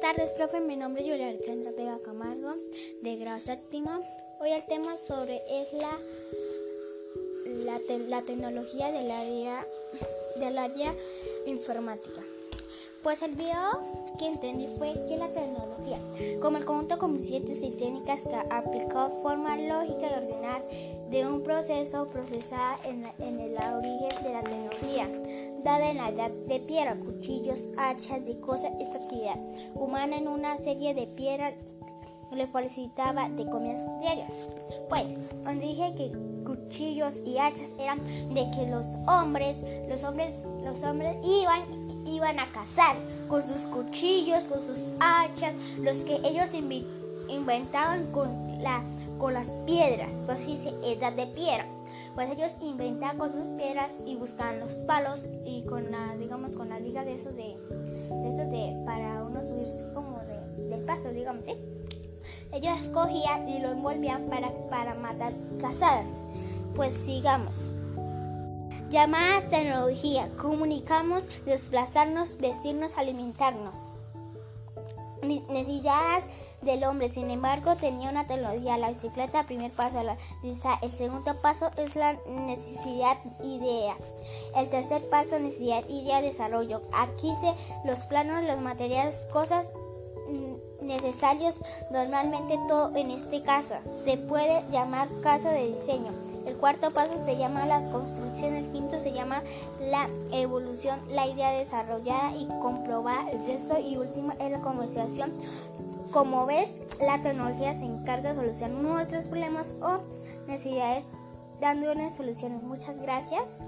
tardes, profe. Mi nombre es Julia Alexandra Vega Camargo, de grado séptimo. Hoy el tema sobre es la, la, tecnología del área, del área informática. Pues el video que entendí fue que la tecnología, como el conjunto de conocimientos y técnicas que aplicó forma lógica y ordenada de un proceso procesada en, en el origen de la tecnología, dada en la edad de piedra, cuchillos, hachas, de cosas, esta actividad humana en una serie de piedras le felicitaba de comidas diarias. Pues, donde dije que cuchillos y hachas eran de que los hombres, los hombres, los hombres iban iban a cazar con sus cuchillos, con sus hachas, los que ellos inventaban con, la, con las piedras, pues dice edad de piedra. Pues ellos inventaban con sus piedras y buscaban los palos y con la, digamos, con la liga de esos de, de esos de, para uno subirse como de, paso, digamos, ¿sí? Ellos escogían y lo envolvían para, para matar, cazar. Pues sigamos. Llamadas tecnología. Comunicamos, desplazarnos, vestirnos, alimentarnos. Necesidades del hombre, sin embargo, tenía una tecnología. La bicicleta, primer paso, El segundo paso es la necesidad idea. El tercer paso, necesidad idea, desarrollo. Aquí se los planos, los materiales, cosas necesarios. Normalmente todo en este caso se puede llamar caso de diseño. El cuarto paso se llama la construcción, el se llama la evolución, la idea desarrollada y comprobada, el sexto y último es la comercialización. Como ves, la tecnología se encarga de solucionar nuestros problemas o necesidades dándoles soluciones. Muchas gracias.